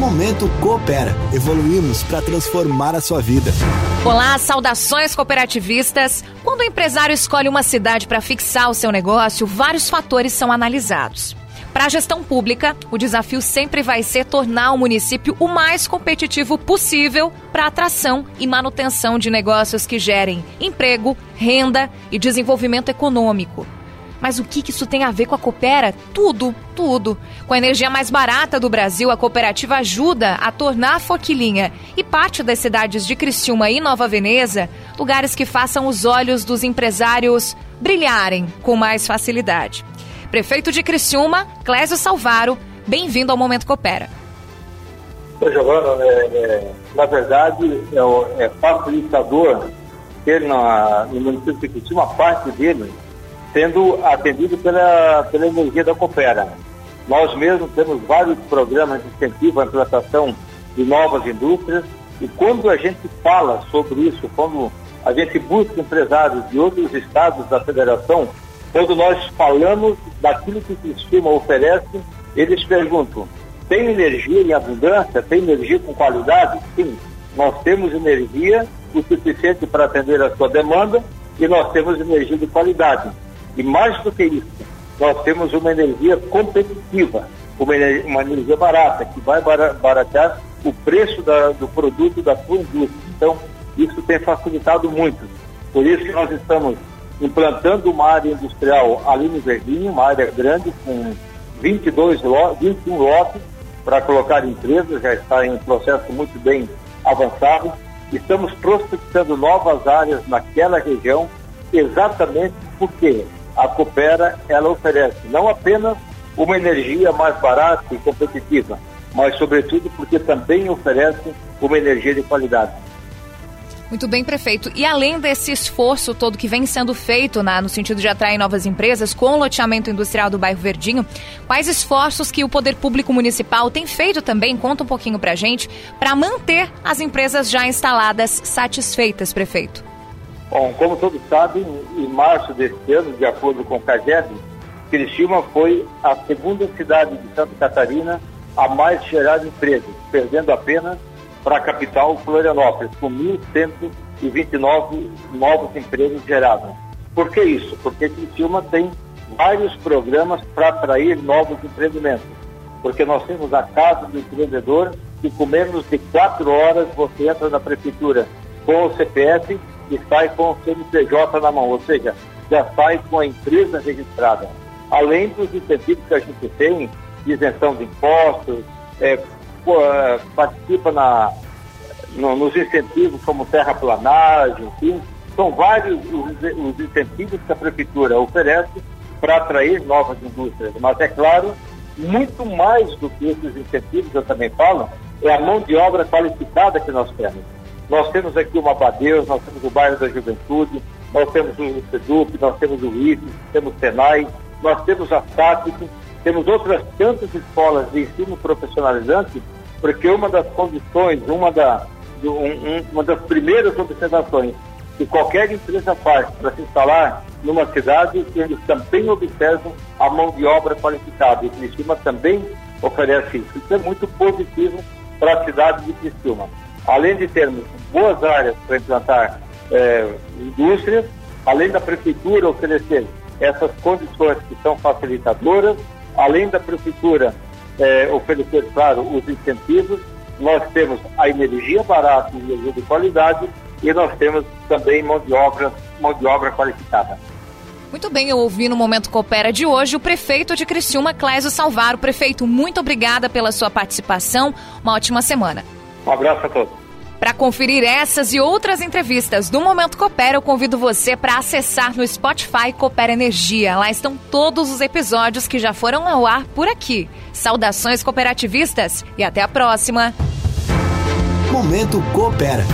Momento Coopera. Evoluímos para transformar a sua vida. Olá, saudações cooperativistas. Quando o empresário escolhe uma cidade para fixar o seu negócio, vários fatores são analisados. Para a gestão pública, o desafio sempre vai ser tornar o município o mais competitivo possível para atração e manutenção de negócios que gerem emprego, renda e desenvolvimento econômico. Mas o que isso tem a ver com a Coopera? Tudo, tudo. Com a energia mais barata do Brasil, a cooperativa ajuda a tornar a Forquilinha e parte das cidades de Criciúma e Nova Veneza lugares que façam os olhos dos empresários brilharem com mais facilidade. Prefeito de Criciúma, Clésio Salvaro, bem-vindo ao Momento Coopera. Oi, Giovana, é, é, na verdade, é, é facilitador ter na, no município de Criciúma, parte dele sendo atendido pela, pela energia da Coopera. Nós mesmos temos vários programas de incentivo à implantação de novas indústrias e quando a gente fala sobre isso, quando a gente busca empresários de outros estados da federação quando nós falamos daquilo que o sistema oferece, eles perguntam: tem energia em abundância? Tem energia com qualidade? Sim, nós temos energia o suficiente para atender a sua demanda e nós temos energia de qualidade. E mais do que isso, nós temos uma energia competitiva, uma energia, uma energia barata, que vai baratear o preço da, do produto da sua indústria. Então, isso tem facilitado muito. Por isso que nós estamos implantando uma área industrial ali no Verdinho, uma área grande com 22 lotes, 21 lotes para colocar empresas, já está em um processo muito bem avançado. Estamos prospectando novas áreas naquela região, exatamente porque a Coopera ela oferece não apenas uma energia mais barata e competitiva, mas sobretudo porque também oferece uma energia de qualidade. Muito bem, prefeito. E além desse esforço todo que vem sendo feito na, no sentido de atrair novas empresas com o loteamento industrial do bairro Verdinho, quais esforços que o poder público municipal tem feito também, conta um pouquinho pra gente, para manter as empresas já instaladas satisfeitas, prefeito? Bom, como todos sabem, em março deste ano, de acordo com o CAGED, Criciúma foi a segunda cidade de Santa Catarina a mais gerar empresas, perdendo apenas para a capital Florianópolis, com 1.129 novos empregos gerados. Por que isso? Porque Criciúma tem vários programas para atrair novos empreendimentos. Porque nós temos a Casa do Empreendedor, que com menos de quatro horas você entra na prefeitura com o CPF e sai com o CNPJ na mão, ou seja, já sai com a empresa registrada. Além dos incentivos que a gente tem, isenção de impostos, é, eh, participa na, no, nos incentivos como terraplanagem, enfim, são vários os, os incentivos que a prefeitura oferece para atrair novas indústrias. Mas é claro, muito mais do que esses incentivos, eu também falo, é a mão de obra qualificada que nós temos. Nós temos aqui o Mabadeus, nós temos o bairro da Juventude, nós temos o SEDUP, nós temos o IFES, temos o SENAI, nós temos a SATIC, temos outras tantas escolas de ensino profissionalizante, porque uma das condições, uma, da, um, uma das primeiras observações que qualquer empresa faz para se instalar numa cidade, que eles também observam a mão de obra qualificada. E Criciúma também oferece isso. Isso é muito positivo para a cidade de Criciúma. Além de termos boas áreas para implantar é, indústrias, além da prefeitura oferecer essas condições que são facilitadoras, além da prefeitura é, oferecer, claro, os incentivos, nós temos a energia barata e energia de qualidade e nós temos também mão de obra, mão de obra qualificada. Muito bem, eu ouvi no Momento Coopera de hoje o prefeito de Criciúma, Clésio Salvaro. Prefeito, muito obrigada pela sua participação. Uma ótima semana. Um abraço a todos. Para conferir essas e outras entrevistas do Momento Coopera, eu convido você para acessar no Spotify Coopera Energia. Lá estão todos os episódios que já foram ao ar por aqui. Saudações cooperativistas e até a próxima. Momento Coopera.